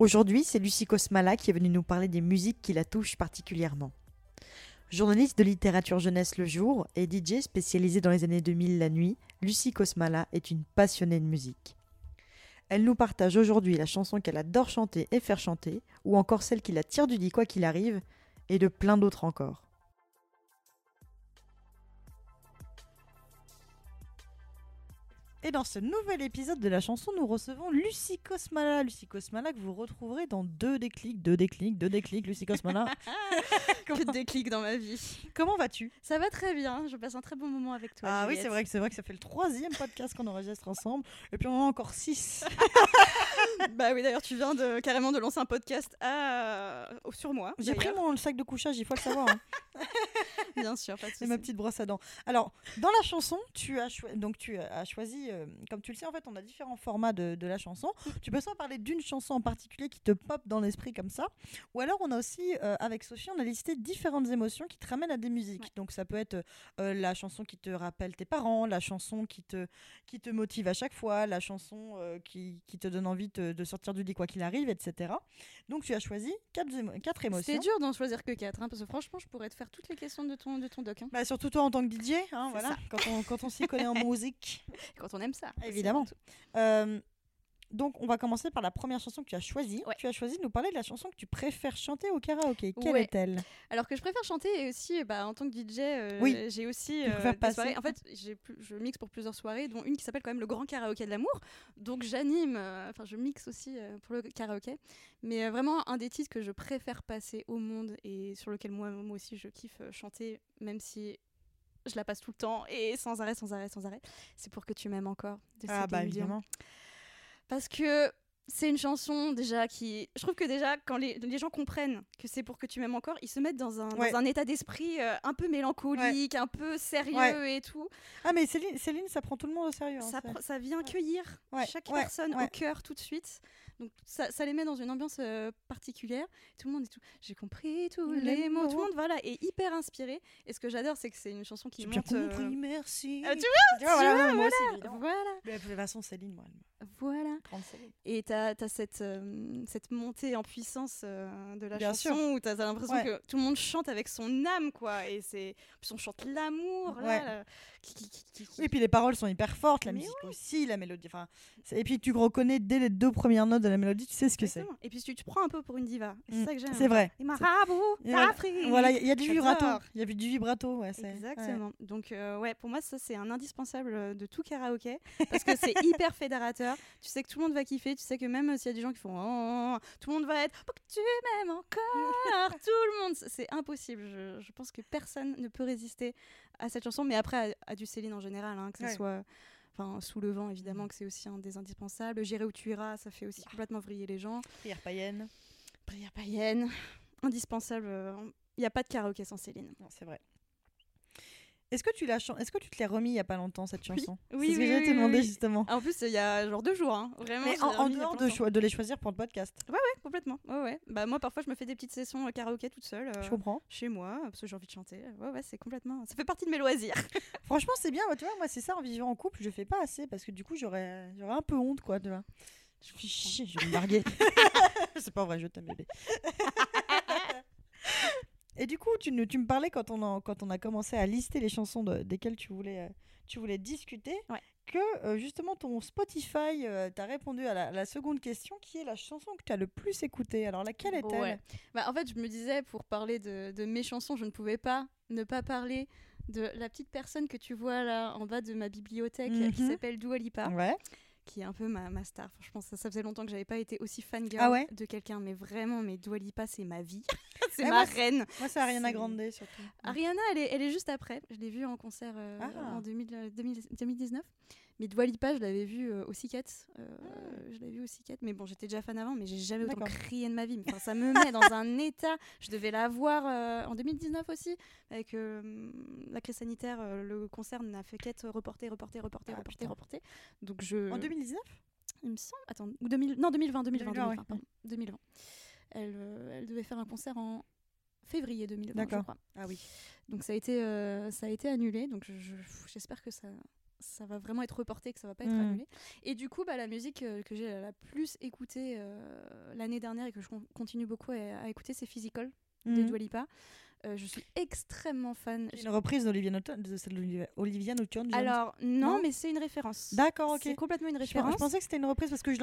Aujourd'hui, c'est Lucie Cosmala qui est venue nous parler des musiques qui la touchent particulièrement. Journaliste de littérature jeunesse le jour et DJ spécialisée dans les années 2000 la nuit, Lucie Cosmala est une passionnée de musique. Elle nous partage aujourd'hui la chanson qu'elle adore chanter et faire chanter, ou encore celle qui la tire du lit quoi qu'il arrive, et de plein d'autres encore. Et dans ce nouvel épisode de la chanson, nous recevons Lucie Cosmala. Lucie Cosmala que vous retrouverez dans deux déclics, deux déclics, deux déclics, Lucie Cosmala. que de déclics dans ma vie. Comment vas-tu? Ça va très bien, je passe un très bon moment avec toi. Ah oui, c'est vrai que c'est vrai que ça fait le troisième podcast qu'on enregistre ensemble, et puis on en a encore six. bah oui, d'ailleurs, tu viens de carrément de lancer un podcast à... sur moi. J'ai pris mon sac de couchage, il faut le savoir. hein. Bien sûr, pas de C'est ma petite brosse à dents. Alors, dans la chanson, tu as, donc tu as choisi, euh, comme tu le sais, en fait, on a différents formats de, de la chanson. Tu peux soit parler d'une chanson en particulier qui te pop dans l'esprit comme ça, ou alors on a aussi, euh, avec Sophie, on a listé différentes émotions qui te ramènent à des musiques. Ouais. Donc ça peut être euh, la chanson qui te rappelle tes parents, la chanson qui te, qui te motive à chaque fois, la chanson qui, qui te donne envie te- de sortir du lit quoi qu'il arrive, etc. Donc tu as choisi quatre, émo- quatre émotions. C'était dur d'en choisir que 4, parce que franchement, je pourrais te faire toutes les questions de ton, de ton doc. hein. Bah, surtout toi en tant que DJ, hein, C'est voilà, ça. quand on, quand on s'y connaît en musique. Quand on aime ça. c'est Évidemment. Euh, donc, on va commencer par la première chanson que tu as choisie. Ouais. Tu as choisi de nous parler de la chanson que tu préfères chanter au karaoké. Quelle Ouais. est-elle? Alors que je préfère chanter et aussi, bah, en tant que DJ, euh, Oui. j'ai aussi euh, des soirées. En fait, plus- je mixe pour plusieurs soirées, dont une qui s'appelle quand même le Grand Karaoké de l'amour. Donc j'anime, euh, enfin je mixe aussi euh, pour le karaoké. Mais vraiment, un des titres que je préfère passer au monde et sur lequel moi, moi aussi je kiffe chanter, même si je la passe tout le temps et sans arrêt, sans arrêt, sans arrêt, c'est pour que tu m'aimes encore. de Ah, bah évidemment. Parce que c'est une chanson déjà qui. Je trouve que déjà, quand les, les gens comprennent que c'est pour que tu m'aimes encore, ils se mettent dans un, Ouais. dans un état d'esprit euh, un peu mélancolique, un peu sérieux Ouais. et tout. Ah, mais Céline, Céline, ça prend tout le monde au sérieux. hein, ça, vient cueillir chaque personne au cœur tout de suite. Donc ça, ça les met dans une ambiance euh, particulière. Tout le monde est tout. J'ai compris tous Les les mots. Tout le monde voilà est hyper inspiré. Et ce que j'adore, c'est que c'est une chanson qui J'ai monte. euh, compris, merci. Ah, tu Tu vois, voilà, vois, non, moi aussi, évidemment. Voilà, Mais De toute façon, Céline, moi, elle voilà. Et tu as, cette, euh, cette montée en puissance euh, de la Bien chanson sûr. où tu as, l'impression Ouais. que tout le monde chante avec son âme, quoi. Et c'est. en plus, on chante l'amour, là, Ouais. Oui, et puis les paroles sont hyper fortes, la Mais musique aussi, la mélodie. Enfin, c'est- et puis tu reconnais dès les deux premières notes de la mélodie, tu sais ce que c'est. Et puis tu te prends un peu pour une diva. Et Mm, C'est ça que j'aime. c'est vrai. Et Marabout, d'Afrique. Voilà, il y a du vibrato. Il y a du vibrato, ouais. c'est- ouais. Exactement. Donc, euh, ouais, pour moi, ça, c'est un indispensable euh, de tout karaoké. Parce que c'est hyper fédérateur. Tu sais que tout le monde va kiffer. Tu sais que même euh, s'il y a des gens qui font. Oh, oh, oh, tout le monde va être. Que tu m'aimes encore. tout le monde. C'est impossible. Je, je pense que personne ne peut résister à cette chanson. Mais après, à, du Céline en général, hein, que ce Ouais. soit. Enfin, sous le vent, évidemment, que c'est aussi un des indispensables. J'irai où tu iras, ça fait aussi complètement vriller les gens. Prière païenne. Prière païenne, indispensable. Il n'y a pas de karaoké sans Céline. Non, c'est vrai. Est-ce que tu l'as Est-ce que tu te l'as remis il y a pas longtemps cette chanson? Oui, C'est ce que oui, j'allais oui, te oui, demander oui. justement. En plus, il y a genre deux jours, hein. vraiment. Mais en, dehors de, de les choisir pour le podcast. Ouais, complètement. Ouais, ouais. Bah, moi, parfois, je me fais des petites sessions euh, karaoké toute seule. euh, Je comprends. chez moi, parce que j'ai envie de chanter. Ouais, ouais, c'est complètement. Ça fait partie de mes loisirs. Franchement, c'est bien. bah, tu vois, moi, c'est ça en vivant en couple, je fais pas assez parce que du coup, j'aurais j'aurais un peu honte, quoi. Tu vois. Je suis chier, je vais me larguer. c'est pas vrai, je t'aime, bébé. Et du coup, tu, tu me parlais quand on, a, quand on a commencé à lister les chansons de- desquelles tu voulais, euh, tu voulais discuter, Ouais. que euh, justement ton Spotify euh, t'a répondu à la, à la seconde question qui est la chanson que tu as le plus écoutée. Alors laquelle est-elle? Ouais. Bah, en fait, je me disais, pour parler de, de mes chansons, je ne pouvais pas ne pas parler de la petite personne que tu vois là en bas de ma bibliothèque qui Mhm. s'appelle Dua Lipa, Ouais. Qui est un peu ma, ma star. Franchement, ça, ça faisait longtemps que j'avais pas été aussi fangirl Ah ouais de quelqu'un, mais vraiment, mais Dua Lipa, c'est ma vie. c'est Eh, ma moi, reine. Moi, c'est Ariana Grande surtout. Ariana, elle est, elle est juste après. Je l'ai vue en concert euh, Ah. en 2000, euh, 2000 2019. Mais Dua Lipa, je l'avais vue euh, au. Euh, Je l'avais vue au Sicket. Mais bon, j'étais déjà fan avant, mais j'ai jamais autant Ah. Crié de ma vie. Enfin, ça me met dans un état. Je devais la voir euh, en 2019 aussi. Avec euh, la crise sanitaire, le concert n'a fait qu'être reporté, reporté, reporté, Ah, reporté, putain. reporté. Donc je. En 2019 Il me semble. Attends, ou 2000, non, 2020, 2020, 2020, 2020, oui. pardon, 2020. Elle, elle devait faire un concert en février 2020, je D'accord. crois. Ah oui. Donc ça a été, euh, ça a été annulé. Donc je- je- j'espère que ça, ça va vraiment être reporté, que ça va pas être Mm. annulé. Et du coup, bah, la musique euh, que j'ai la plus écoutée euh, l'année dernière et que je con- continue beaucoup à, à écouter, c'est Physical de Mhm. Dua Lipa. Euh, je suis extrêmement fan. C'est une reprise d'Olivia de celle d'Olivia. Alors non, Non mais c'est une référence. D'accord, ok. C'est complètement une référence. je pensais que c'était une reprise parce que je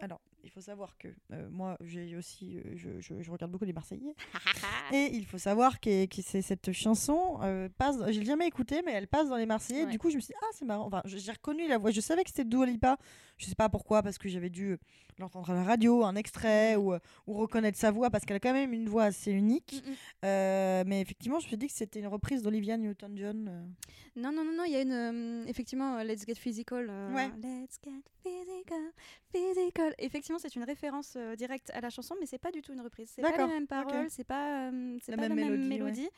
Alors, il faut savoir que euh, moi, j'ai aussi, euh, je, je- je regarde beaucoup les Marseillais. Et il faut savoir que, que c'est cette chanson euh, passe. Je l'ai jamais écoutée, mais elle passe dans les Marseillais. Ouais. Du coup, je me suis dit, ah, c'est marrant. Enfin, j'ai reconnu la voix. Je savais que c'était Dua Lipa. Je sais pas pourquoi, parce que j'avais dû euh, l'entendre à la radio, un extrait, ou, euh, ou reconnaître sa voix, parce qu'elle a quand même une voix assez unique. Mm, mm. Mais effectivement, je me suis dit que c'était une reprise d'Olivia Newton-John. Non, non, non, non, il y a une. effectivement, Let's Get Physical. Ouais. Let's Get Physical, Physical. Effectivement, c'est une référence euh, directe à la chanson, mais c'est pas du tout une reprise. C'est pas les mêmes paroles, c'est pas, euh, c'est La pas même la même mélodie, ouais.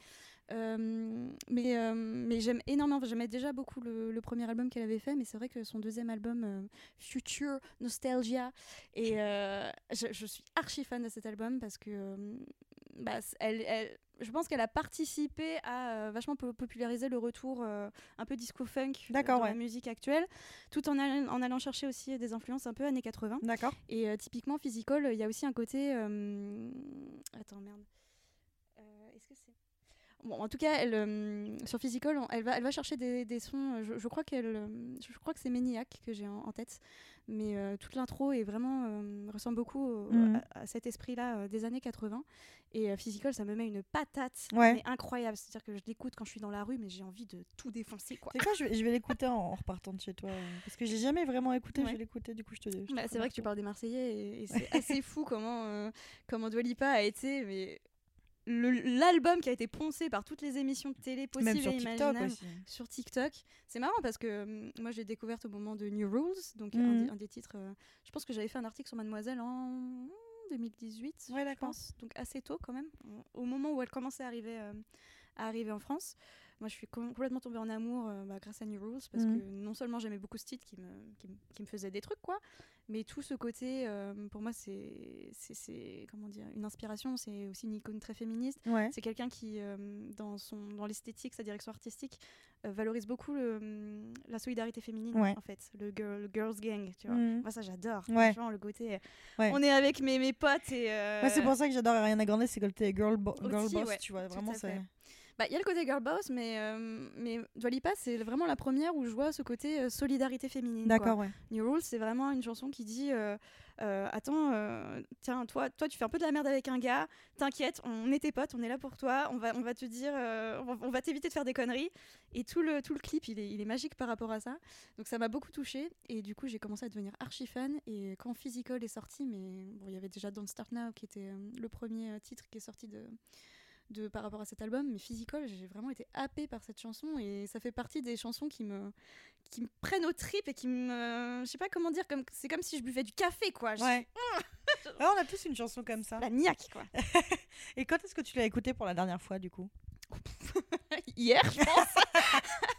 Euh, mais euh, mais j'aime énormément, j'aimais déjà beaucoup le, le premier album qu'elle avait fait, mais c'est vrai que son deuxième album, Future Nostalgia, et je, je suis archi fan de cet album parce que bah, c- elle, elle- je pense qu'elle a participé à euh, vachement po- populariser le retour euh, un peu disco funk euh, dans la musique actuelle, tout en, allant- en allant chercher aussi des influences un peu années 80. D'accord. Et euh, typiquement, Physical, il y a aussi un côté. Attends, merde. Est-ce que c'est. Bon, en tout cas, elle, euh, sur Physical, elle va, elle va chercher des, des sons. euh, Je, je crois qu'elle, euh, je crois que c'est Maniac que j'ai en, en tête, mais euh, toute l'intro est vraiment euh, ressemble beaucoup au- Mhm. à, à cet esprit-là des années 80. Et Physical, ça me met une patate, Ouais. mais incroyable. C'est-à-dire que je l'écoute quand je suis dans la rue, mais j'ai envie de tout défoncer, quoi. C'est quoi Je vais, je vais l'écouter en, en repartant de chez toi. Parce que j'ai jamais vraiment écouté. Je vais l'écouter, du coup, je te dis. Bah, c'est vrai que tu parles des Marseillais et, et c'est assez fou comment, comment Dua Lipa a été mais l'album qui a été poncé par toutes les émissions de télé possibles Même sur et TikTok imaginables aussi. sur TikTok. C'est marrant parce que hum, moi j'ai découvert au moment de New Rules, donc un, Mhm. des, un des titres. euh, je pense que j'avais fait un article sur Mademoiselle en 2018, Ouais, je pense, donc assez tôt quand même, au moment où elle commençait à arriver, euh, à arriver en France. Moi, je suis com- complètement tombée en amour euh, bah, grâce à New Rules parce Mhm. que non seulement j'aimais beaucoup ce titre qui me, qui, me- qui me faisait des trucs, quoi, mais tout ce côté, euh, pour moi, c'est, c'est, comment dire, une inspiration. C'est aussi une icône très féministe. Ouais. C'est quelqu'un qui, euh, dans, son, dans l'esthétique, sa direction artistique, euh, valorise beaucoup le, la solidarité féminine, Ouais. en fait, le, girl- le girls gang, tu vois. Mhm. Moi, ça, j'adore. Ouais. Franchement, le côté, on est avec mes, mes potes et. c'est pour ça que j'adore Ariana Grande, c'est que le côté girl, bo- Aussi, girl boss, tu vois. Vraiment, c'est. Bah, il y a le côté girl boss, mais, euh, mais Dua Lipa, c'est vraiment la première où je vois ce côté euh, solidarité féminine. D'accord, ouais. New Rules, c'est vraiment une chanson qui dit euh, euh, Attends, tiens, toi, toi, tu fais un peu de la merde avec un gars, t'inquiète, on est tes potes, on est là pour toi, on va, on va te dire, on va, t'éviter de faire des conneries. Et tout le, tout le clip, il est, il est magique par rapport à ça. Donc ça m'a beaucoup touchée. Et du coup, j'ai commencé à devenir archi fan. Et quand Physical est sorti, mais bon, il y avait déjà Don't Start Now qui était le premier titre qui est sorti de. De, par rapport à cet album, mais Physical, j'ai vraiment été happée par cette chanson et ça fait partie des chansons qui me, qui me prennent aux tripes et qui me. Je sais pas comment dire, comme, c'est comme si je buvais du café, quoi. Ouais. Ouais, on a tous une chanson comme ça. La niaque, quoi. Et quand est-ce que tu l'as écoutée pour la dernière fois, du coup? Hier, je pense.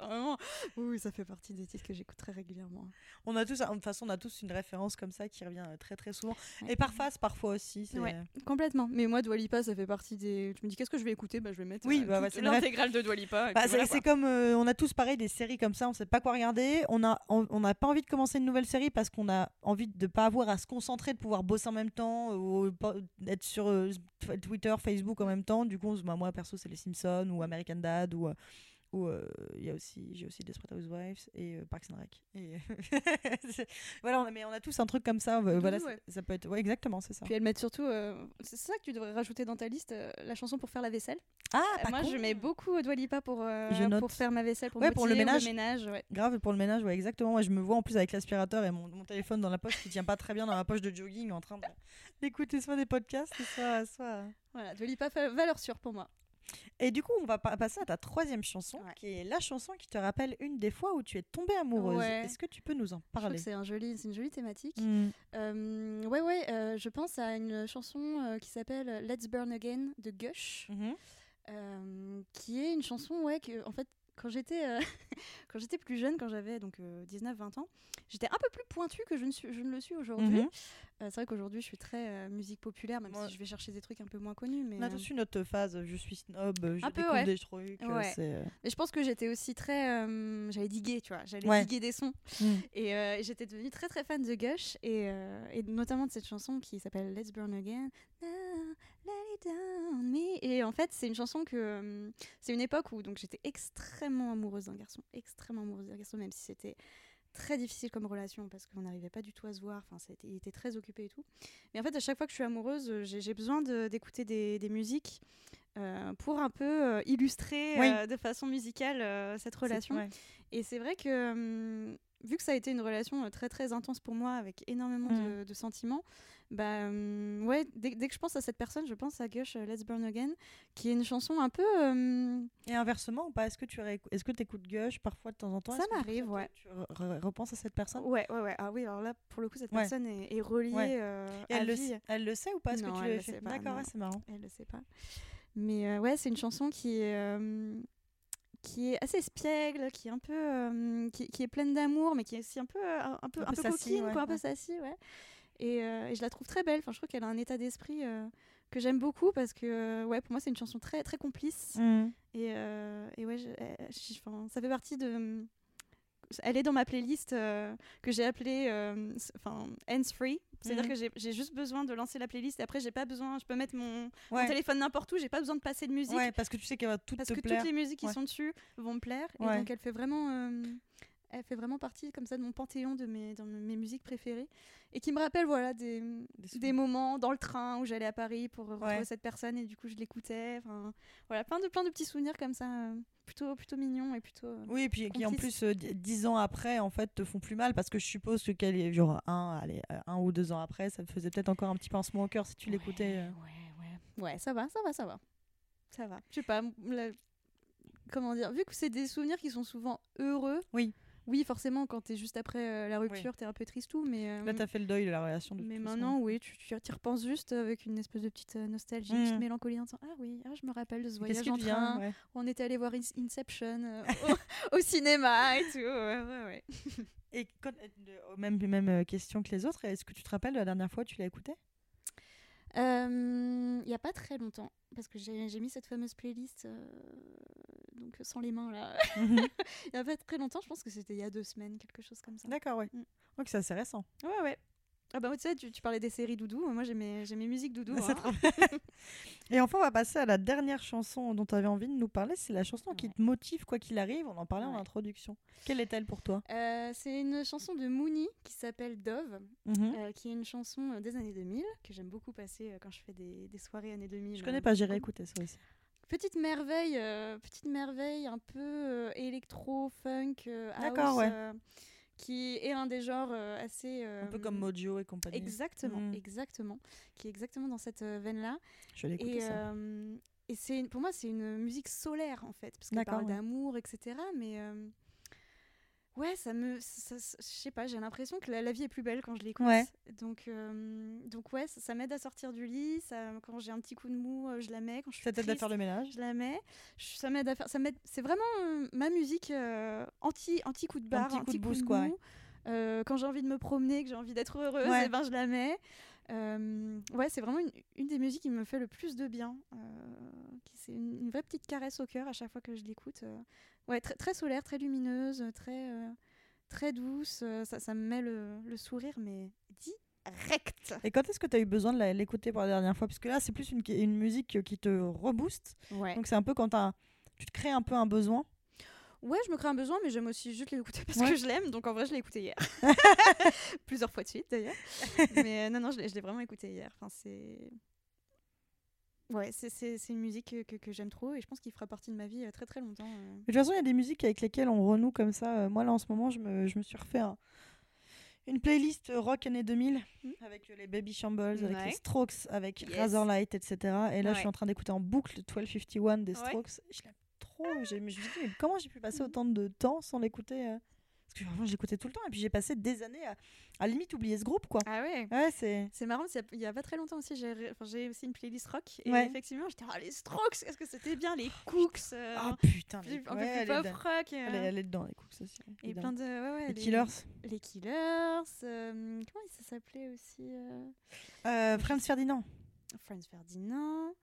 Vraiment. Oui, ça fait partie des titres que j'écoute très régulièrement. On a tous, de toute façon, on a tous une référence comme ça qui revient euh, très très souvent. Ouais. Et par face, parfois aussi. Ouais. Complètement. Mais moi, Dua Lipa, ça fait partie des. Tu me dis, qu'est-ce que je vais écouter? Bah, Je vais mettre Oui, euh, bah, ouais, l'intégrale de Dua Lipa. et Bah, c'est voilà, comme euh, on a tous pareil des séries comme ça, on sait pas quoi regarder. On a on on n'a pas envie de commencer une nouvelle série parce qu'on a envie de pas avoir à se concentrer, de pouvoir bosser en même temps, ou être sur euh, Twitter, Facebook en même temps. Du coup, on bah, moi perso, c'est les Simpsons ou American Dad ou Ou euh, il y a aussi, j'ai aussi Desperate Housewives et euh, Parks and Rec. Et voilà, on a, mais on a tous un truc comme ça. euh, ouais. ça, ça peut être, ouais, exactement, c'est ça. Puis elles mettent surtout, c'est ça que tu devrais rajouter dans ta liste, la chanson pour faire la vaisselle. Ah, pas moi, con. je mets beaucoup Dua Lipa pour, faire ma vaisselle, pour Ouais, pour le ménage. ouais. Grave pour le ménage, ouais, exactement. Moi, je me vois en plus avec l'aspirateur et mon, mon téléphone dans la poche qui tient pas très bien dans ma poche de jogging en train d'écouter soit des podcasts, soit. soit... Voilà, Dua Lipa, fa- valeur sûre pour moi. Et du coup, on va pa- passer à ta troisième chanson, Ouais. qui est la chanson qui te rappelle une des fois où tu es tombée amoureuse. Ouais. Est-ce que tu peux nous en parler? c'est un joli, c'est une jolie thématique. Mm. Euh, ouais, ouais, euh, je pense à une chanson euh, qui s'appelle Let's Burn Again de Gush, Mhm. euh, qui est une chanson, ouais, que, en fait, quand j'étais euh, quand j'étais plus jeune, quand j'avais donc 19-20 ans, j'étais un peu plus pointue que je ne, suis, je ne le suis aujourd'hui. Mhm. Euh, c'est vrai qu'aujourd'hui, je suis très euh, musique populaire, même si je vais chercher des trucs un peu moins connus. Mais, On a euh, tous eu notre phase, je suis snob, je Un découvre ouais. des trucs. euh, Ouais. euh, mais je pense que j'étais aussi très. euh, j'allais diguer, tu vois. J'allais diguer des sons. Mm. Et, euh, et j'étais devenue très très fan de Gush et, euh, et notamment de cette chanson qui s'appelle Let's Burn Again. Now, let it down Et en fait, c'est une chanson que euh, c'est une époque où donc j'étais extrêmement amoureuse d'un garçon, extrêmement amoureuse d'un garçon, même si c'était très difficile comme relation parce qu'on n'arrivait pas du tout à se voir. Enfin, il était très occupé et tout. Mais en fait, à chaque fois que je suis amoureuse, euh, j'ai besoin de- d'écouter des, des musiques. euh, pour un peu euh, illustrer Oui. euh, de façon musicale euh, cette relation. ouais. Et c'est vrai que, hum, vu que ça a été une relation euh, très très intense pour moi, avec énormément Mm. de, de sentiments, bah hum, ouais, dès, dès que je pense à cette personne, je pense à Gush euh, Let's Burn Again, qui est une chanson un peu. hum, Et inversement ou pas Est-ce que tu réécou- est-ce que écoutes Gush parfois de temps en temps? Ça m'arrive, ouais. Tu re- re- repenses à cette personne? Ouais, ouais, ouais. Ah oui, alors là, pour le coup, cette Ouais. personne est, est reliée Ouais. euh, Et à le, vie. sait, elle le sait ou pas? Non, que tu elle le sait pas, D'accord, ouais, c'est marrant. Elle le sait pas. Mais ouais, c'est une chanson qui est, euh, qui est assez espiègle, qui est un peu, euh, qui, qui est pleine d'amour, mais qui est aussi un peu, euh, un peu, Un un peu peu sassy, coquine, ouais, quoi, un peu ouais. sassy, ouais. Et, euh, et je la trouve très belle. Enfin, je trouve qu'elle a un état d'esprit euh, que j'aime beaucoup parce que, ouais, pour moi, c'est une chanson très, très complice. Mm. Et, et ouais, je- je- enfin, ça fait partie de. Elle est dans ma playlist euh, que j'ai appelée euh, enfin hands free. C'est-à-dire Mhm. que j'ai- juste besoin de lancer la playlist et après j'ai pas besoin, je peux mettre mon, téléphone n'importe où, j'ai pas besoin de passer de musique Ouais, parce que tu sais qu'elle va tout parce te que plaire. toutes les musiques qui Ouais. sont dessus vont me plaire et donc elle fait vraiment euh, elle fait vraiment partie comme ça de mon panthéon de mes dans mes musiques préférées et qui me rappelle voilà des, des, moments dans le train où j'allais à Paris pour retrouver Ouais. cette personne et du coup je l'écoutais voilà plein de plein de petits souvenirs comme ça euh, plutôt plutôt mignons et plutôt euh, Oui, et puis qui en plus euh, di- dix ans après en fait te font plus mal parce que je suppose que qu'elle est genre un, allez, un ou deux ans après, ça te faisait peut-être encore un petit pincement au cœur si tu l'écoutais. Ouais, ouais. Ouais, ça va, ça va, ça va. Ça va. Je sais pas, la- comment dire, vu que c'est des souvenirs qui sont souvent heureux. Oui. Oui, forcément, quand t'es juste après euh, la rupture, t'es un peu triste tout, mais. euh, Là, t'as fait le deuil de la relation. De mais toute façon. maintenant, oui, tu tu y repenses juste avec une espèce de petite euh, nostalgie, une Mm. petite mélancolie en disant Ah oui, ah, je me rappelle de ce voyage en train. ouais. où On était allé voir In- Inception euh, au, au cinéma et tout. Ouais, ouais. Et quand, même, même question que les autres, est-ce que tu te rappelles de la dernière fois que tu l'as écouté? Il y a pas très longtemps, parce que j'ai mis cette fameuse playlist, donc sans les mains là. Il y a pas très longtemps, je pense que c'était il y a deux semaines, quelque chose comme ça. D'accord, ouais. Mm. Donc c'est assez récent. Ouais, ouais. Ah bah tu sais, tu, tu parlais des séries doudou, moi j'ai mes, j'ai mes musiques doudou. C'est hein. trop- Et enfin, on va passer à la dernière chanson dont tu avais envie de nous parler. C'est la chanson qui te motive, quoi qu'il arrive. On en parlait en introduction. Quelle est-elle pour toi? Euh, c'est une chanson de Mooney qui s'appelle Dove, Mhm. euh, qui est une chanson euh, des années 2000, que j'aime beaucoup passer euh, quand je fais des, des soirées années 2000. Je euh, connais pas, j'irai écouter ça aussi. Petite merveille, euh, petite merveille un peu euh, électro, funk, euh, house, ouais. qui est un des genres assez... Un peu comme Mojo et compagnie. Exactement, Mm. exactement. Qui est exactement dans cette euh, veine-là. Je vais l'écouter Et, ça. et c'est pour moi, c'est une musique solaire en fait, parce qu'elle D'accord, parle ouais. d'amour, etc. Mais ouais, ça me, je sais pas, j'ai l'impression que la, la vie est plus belle quand je l'écoute. Ouais. Donc, euh, donc ouais, ça, ça m'aide à sortir du lit. Ça, quand j'ai un petit coup de mou, euh, je la mets. Quand je suis Ça t'aide à faire le ménage je la mets. Je- ça m'aide à faire. Ça m'aide. C'est vraiment euh, ma musique euh, anti anti coup de barre, petit coup de boost, mou. quoi, ouais. Quand j'ai envie de me promener, que j'ai envie d'être heureuse, Ouais. et ben je la mets. Euh, ouais, c'est vraiment une, une des musiques qui me fait le plus de bien. Euh, c'est une, une vraie petite caresse au cœur à chaque fois que je l'écoute. Euh, ouais, très, très solaire, très lumineuse, très euh, très douce. Ça, ça me met le, le sourire, mais direct. Et quand est-ce que tu as eu besoin de l'écouter pour la dernière fois? Parce que là, c'est plus une, une musique qui te rebooste. Ouais. Donc c'est un peu quand tu te crées un peu un besoin. Ouais, je me crée un besoin, mais j'aime aussi juste l'écouter parce Ouais. que je l'aime. Donc en vrai, je l'ai écouté hier. Plusieurs fois de suite d'ailleurs. mais euh, non, non, je l'ai vraiment écouté hier. Enfin, c'est. Ouais, c'est- une musique que, que- que j'aime trop et je pense qu'il fera partie de ma vie euh, très très longtemps. euh. De toute façon, il y a des musiques avec lesquelles on renoue comme ça. Euh, moi, là, en ce moment, je me, je me suis refait un- une playlist rock années 2000 Mhm. avec euh, les Baby Shambles, avec les Strokes, avec Yes. Razorlight, etc. Et là, je suis en train d'écouter en boucle 1251 des Ouais. Strokes. Je l'aime trop. Je me suis dit, mais comment j'ai pu passer autant de temps sans l'écouter euh? Parce que vraiment, je l'écoutais tout le temps. Et puis, j'ai passé des années à, à limite oublier ce groupe, quoi. Ah ouais Ouais, c'est. C'est marrant, il y a pas très longtemps aussi, j'ai ré- enfin, j'ai aussi une playlist rock. Et Ouais. effectivement, j'étais, ah, les Strokes, est-ce que c'était bien Les Cooks euh, Ah putain, plus- les- un peu ouais, plus elle pop rock. Elle est, euh, elle est dedans, les Cooks aussi. et évidemment. plein de. Ouais, Les Killers. Les Killers. euh, comment ça s'appelait aussi euh, Euh, Franz Ferdinand. Franz Ferdinand.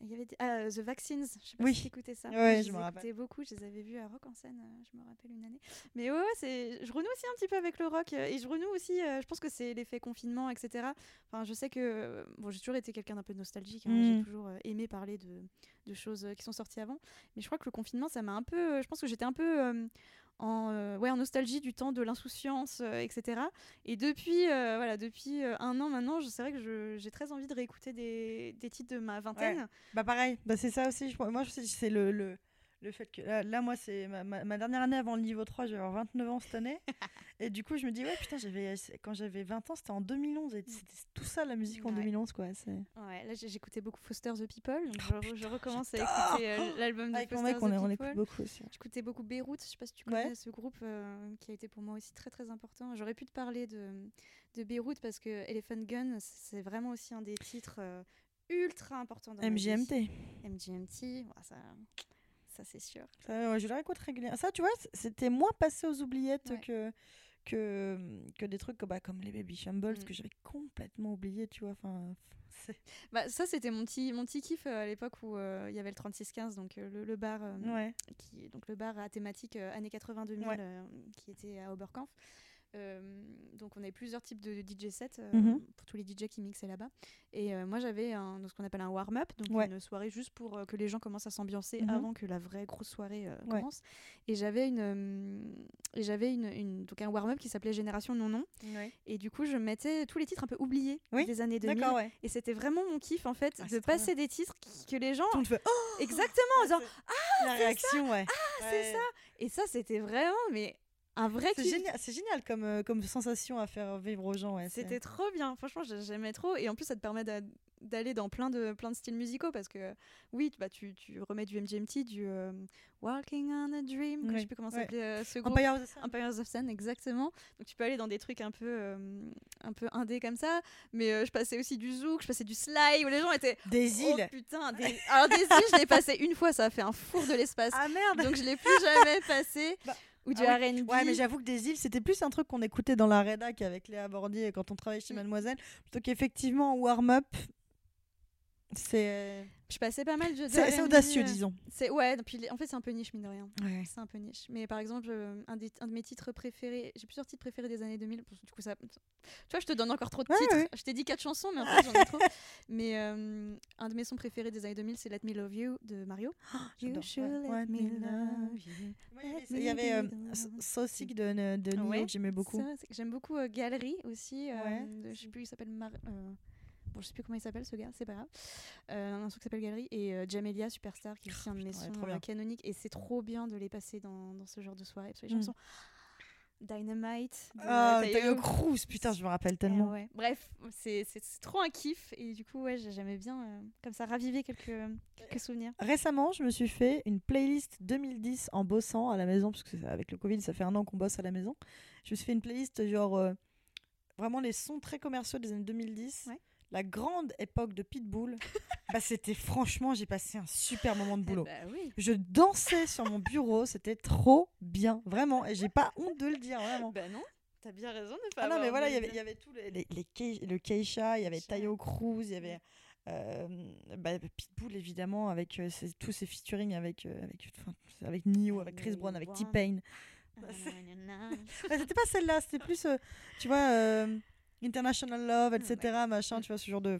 Il y avait des- ah, The Vaccines, je sais pas Oui. si t'écoutais ça. Ouais, je je me les rappelle. écoutais beaucoup, je les avais vus à Rock en scène, euh, je me rappelle une année. Mais ouais, ouais, c'est... je renoue aussi un petit peu avec le rock, euh, et je renoue aussi, euh, je pense que c'est l'effet confinement, etc. Enfin, je sais que, bon, j'ai toujours été quelqu'un d'un peu nostalgique, hein, Mm. j'ai toujours euh, aimé parler de, de choses qui sont sorties avant, mais je crois que le confinement, ça m'a un peu, je pense que j'étais un peu... euh, en, euh, ouais, en nostalgie du temps de l'insouciance, euh, etc. Et depuis, euh, voilà, depuis un an maintenant, c'est vrai que j'ai très envie de réécouter des, des titres de ma vingtaine. Bah pareil, bah c'est ça aussi. je moi, c'est le, le fait que là, là, moi, c'est ma, ma- ma dernière année avant le niveau 3, je vais avoir 29 ans cette année. et du coup, je me dis, ouais, putain, j'avais, quand j'avais 20 ans, c'était en 2011. Et c'était tout ça, la musique en Ouais. 2011, quoi. C'est... Ouais, là j'écoutais beaucoup Foster the People, donc Oh, je, recommence à écouter euh, l'album de Avec Foster mec, the on, est- on People. écoute beaucoup aussi. J'écoutais beaucoup Beyrouth, je sais pas si tu Ouais. connais ce groupe euh, qui a été pour moi aussi très très important. J'aurais pu te parler de, de Beyrouth parce que Elephant Gun, c'est vraiment aussi un des titres euh, ultra importants dans. MGMT. MGMT, ouais, ça, ça c'est sûr. Ça, ouais, je réécoute régulièrement. Ça, tu vois, c'était moins passé aux oubliettes Ouais. que, que, que des trucs bah, comme les Baby Shambles Mm. que j'avais complètement oublié, tu vois. Enfin, Bah, ça c'était mon petit, mon petit kiff euh, à l'époque où euh, il y avait le 3615, donc euh, le, le bar ouais. qui donc le bar à thématique années 80-2000 Ouais. euh, qui était à Oberkampf. Euh, donc on avait plusieurs types de DJ sets euh, Mhm. pour tous les DJ qui mixaient là-bas. Et euh, moi j'avais un- ce qu'on appelle un warm-up, donc Ouais. une soirée juste pour que les gens commencent à s'ambiancer Mhm. avant que la vraie grosse soirée Ouais. commence. Et j'avais une, et j'avais une, une- donc un warm-up qui s'appelait Génération Non Non. Et du coup je mettais tous les titres un peu oubliés Oui, des années 2000. D'accord, ouais. Et c'était vraiment mon kiff en fait Ah, de c'est passer des titres qui- que les gens Tout le oh, exactement en disant c'est- la réaction, ouais. c'est Ouais. ça et ça c'était vraiment mais un vrai C'est génial, c'est génial comme, euh, comme sensation à faire vivre aux gens. Ouais, C'était trop bien, franchement j'ai- j'aimais trop et en plus ça te permet d'a- d'aller dans plein de, plein de styles musicaux parce que oui bah, tu, tu remets du MGMT, du euh, Walking on a Dream, que je Ouais, sais plus comment ouais. s'appelait euh, ce groupe. Empire of the Sun. Empires of Sun, exactement. Donc tu peux aller dans des trucs un peu, euh, un peu indé comme ça, mais je passais aussi du zouk, je passais du slide où les gens étaient Des oh îles. putain, des... alors des îles je l'ai passé une fois, ça a fait un four de l'espace, Ah merde donc je l'ai plus jamais passé. Bah, ou du ah R&B. Ouais, mais j'avoue que des îles, c'était plus un truc qu'on écoutait dans la rédac avec Léa Bordier quand on travaillait chez Mm. Mademoiselle, plutôt qu'effectivement en warm-up. C'est je passais pas mal de, c'est- audacieux, euh, disons. C'est ouais, puis en fait c'est un peu niche mine de rien. Ouais. C'est un peu niche. Mais par exemple, euh, un, des- un de mes titres préférés, j'ai plusieurs titres préférés des années 2000. Du coup, ça, tu vois, je te donne encore trop de Ouais, titres. ouais. Je t'ai dit quatre chansons, mais en fait, j'en ai trop. Mais euh, un de mes sons préférés des années 2000, c'est Let Me Love You de Mario. you J'adore. should let me love you. Il y avait euh, Sick de, de que j'aimais beaucoup. J'aime beaucoup euh, Galerie aussi. euh, je sais plus, il s'appelle Mar- euh, Bon, je sais plus comment il s'appelle ce gars, c'est pas grave. Euh, un truc qui s'appelle Galerie et euh, Jamelia Superstar qui est aussi un de mes sons euh, canoniques et c'est trop bien de les passer dans, dans ce genre de soirée parce que les Mm. chansons Dynamite de Ah, Tayo. Cruz, putain, je me rappelle Eh tellement. ouais. Bref, c'est trop un kiff et du coup ouais j'ai- j'aimais bien euh, comme ça raviver quelques, quelques souvenirs. Récemment, je me suis fait une playlist 2010 en bossant à la maison, parce que avec le Covid, ça fait un an qu'on bosse à la maison. Je me suis fait une playlist genre euh, vraiment les sons très commerciaux des années 2010. Ouais. La grande époque de Pitbull. bah, c'était franchement, j'ai passé un super moment de boulot. Eh oui. Je dansais sur mon bureau, c'était trop bien, vraiment. Et j'ai pas honte de le dire, vraiment. Bah non, t'as bien raison de pas Ah non, mais voilà, il y avait, tous les, les, le Keisha, il y avait. Tayo Cruz, il y avait euh, bah, Pitbull évidemment, avec euh, ses- tous ses featuring avec, euh, avec, avec Nio, avec Chris Brown, avec T-Pain. C'était pas celle-là, c'était plus, tu vois, International Love, etc. Machin, tu vois, ce genre de.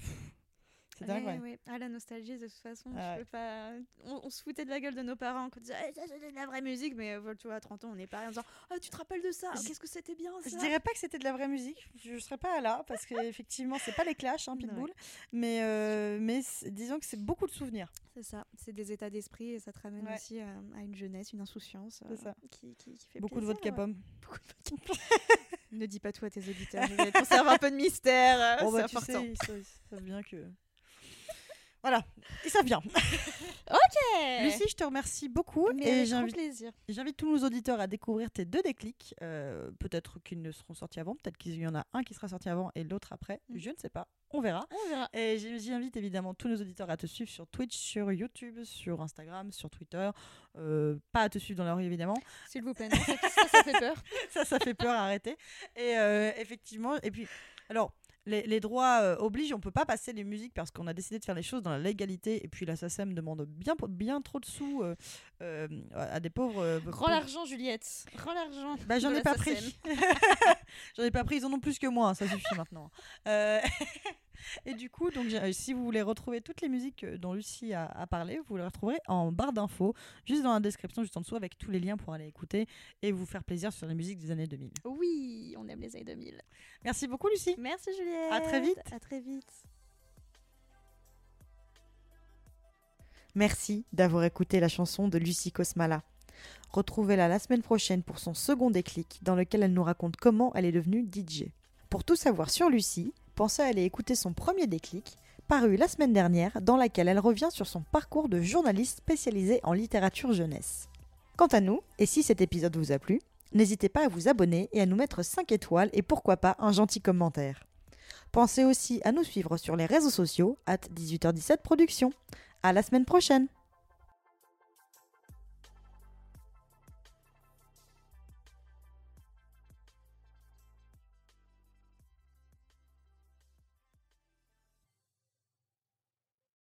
C'est dingue, ouais. ouais. Ah, la nostalgie, de toute façon, Ah je peux pas... on, on se foutait de la gueule de nos parents quand on disait Eh, ça, c'est de la vraie musique, mais euh, tu vois, à 30 ans, on est pareil en disant Ah, tu te rappelles de ça? Qu'est-ce que c'était bien ça? Je dirais pas que c'était de la vraie musique. Je ne serais pas là parce qu'effectivement, c'est pas les clashs, hein, Pitbull. Mais, euh, mais disons que c'est beaucoup de souvenirs. C'est ça, c'est des états d'esprit et ça te ramène aussi à, à une jeunesse, une insouciance C'est ça. Qui, qui, qui fait Beaucoup de vodka pomme. Beaucoup de vodka Ne dis pas tout à tes auditeurs, je conserve un peu de mystère, euh, Bon, c'est bah, tu important. sais, ils savent bien que. Voilà, et ça vient. Ok Lucie, je te remercie beaucoup Mais et j'invite plaisir. j'invite tous nos auditeurs à découvrir tes deux déclics. Euh, peut-être qu'ils ne seront sortis avant, peut-être qu'il y en a un qui sera sorti avant et l'autre après. Mm. Je ne sais pas, on verra. On verra. Et j'invite évidemment tous nos auditeurs à te suivre sur Twitch, sur YouTube, sur Instagram, sur Twitter. Euh, pas à te suivre dans la rue évidemment. S'il vous plaît, non, ça, ça, ça fait peur. ça, ça fait peur, arrêter. Et euh, effectivement, et puis, alors, les, les droits euh, obligent, on peut pas passer les musiques parce qu'on a décidé de faire les choses dans la légalité. Et puis la SACEM demande bien, bien trop de sous euh, euh, à des pauvres. Rends l'argent, Juliette. Rends l'argent. Bah, j'en ai pas SACEM. pris. j'en ai pas pris, ils en ont plus que moi, ça suffit maintenant. Euh, et du coup, donc, j'ai- si vous voulez retrouver toutes les musiques euh, dont Lucie a, a parlé, vous les retrouverez en barre d'infos, juste dans la description, juste en dessous, avec tous les liens pour aller écouter et vous faire plaisir sur les musiques des années 2000. Oui, on aime les années 2000. Merci beaucoup, Lucie. Merci Juliette. À très vite. À très vite. Merci d'avoir écouté la chanson de Lucie Cosmala. Retrouvez-la la semaine prochaine pour son second déclic, dans lequel elle nous raconte comment elle est devenue DJ. Pour tout savoir sur Lucie, pensez à aller écouter son premier déclic, paru la semaine dernière, dans laquelle elle revient sur son parcours de journaliste spécialisée en littérature jeunesse. Quant à nous, et si cet épisode vous a plu, n'hésitez pas à vous abonner et à nous mettre 5 étoiles et pourquoi pas un gentil commentaire. Pensez aussi à nous suivre sur les réseaux sociaux, at 18h17 Productions. À la semaine prochaine!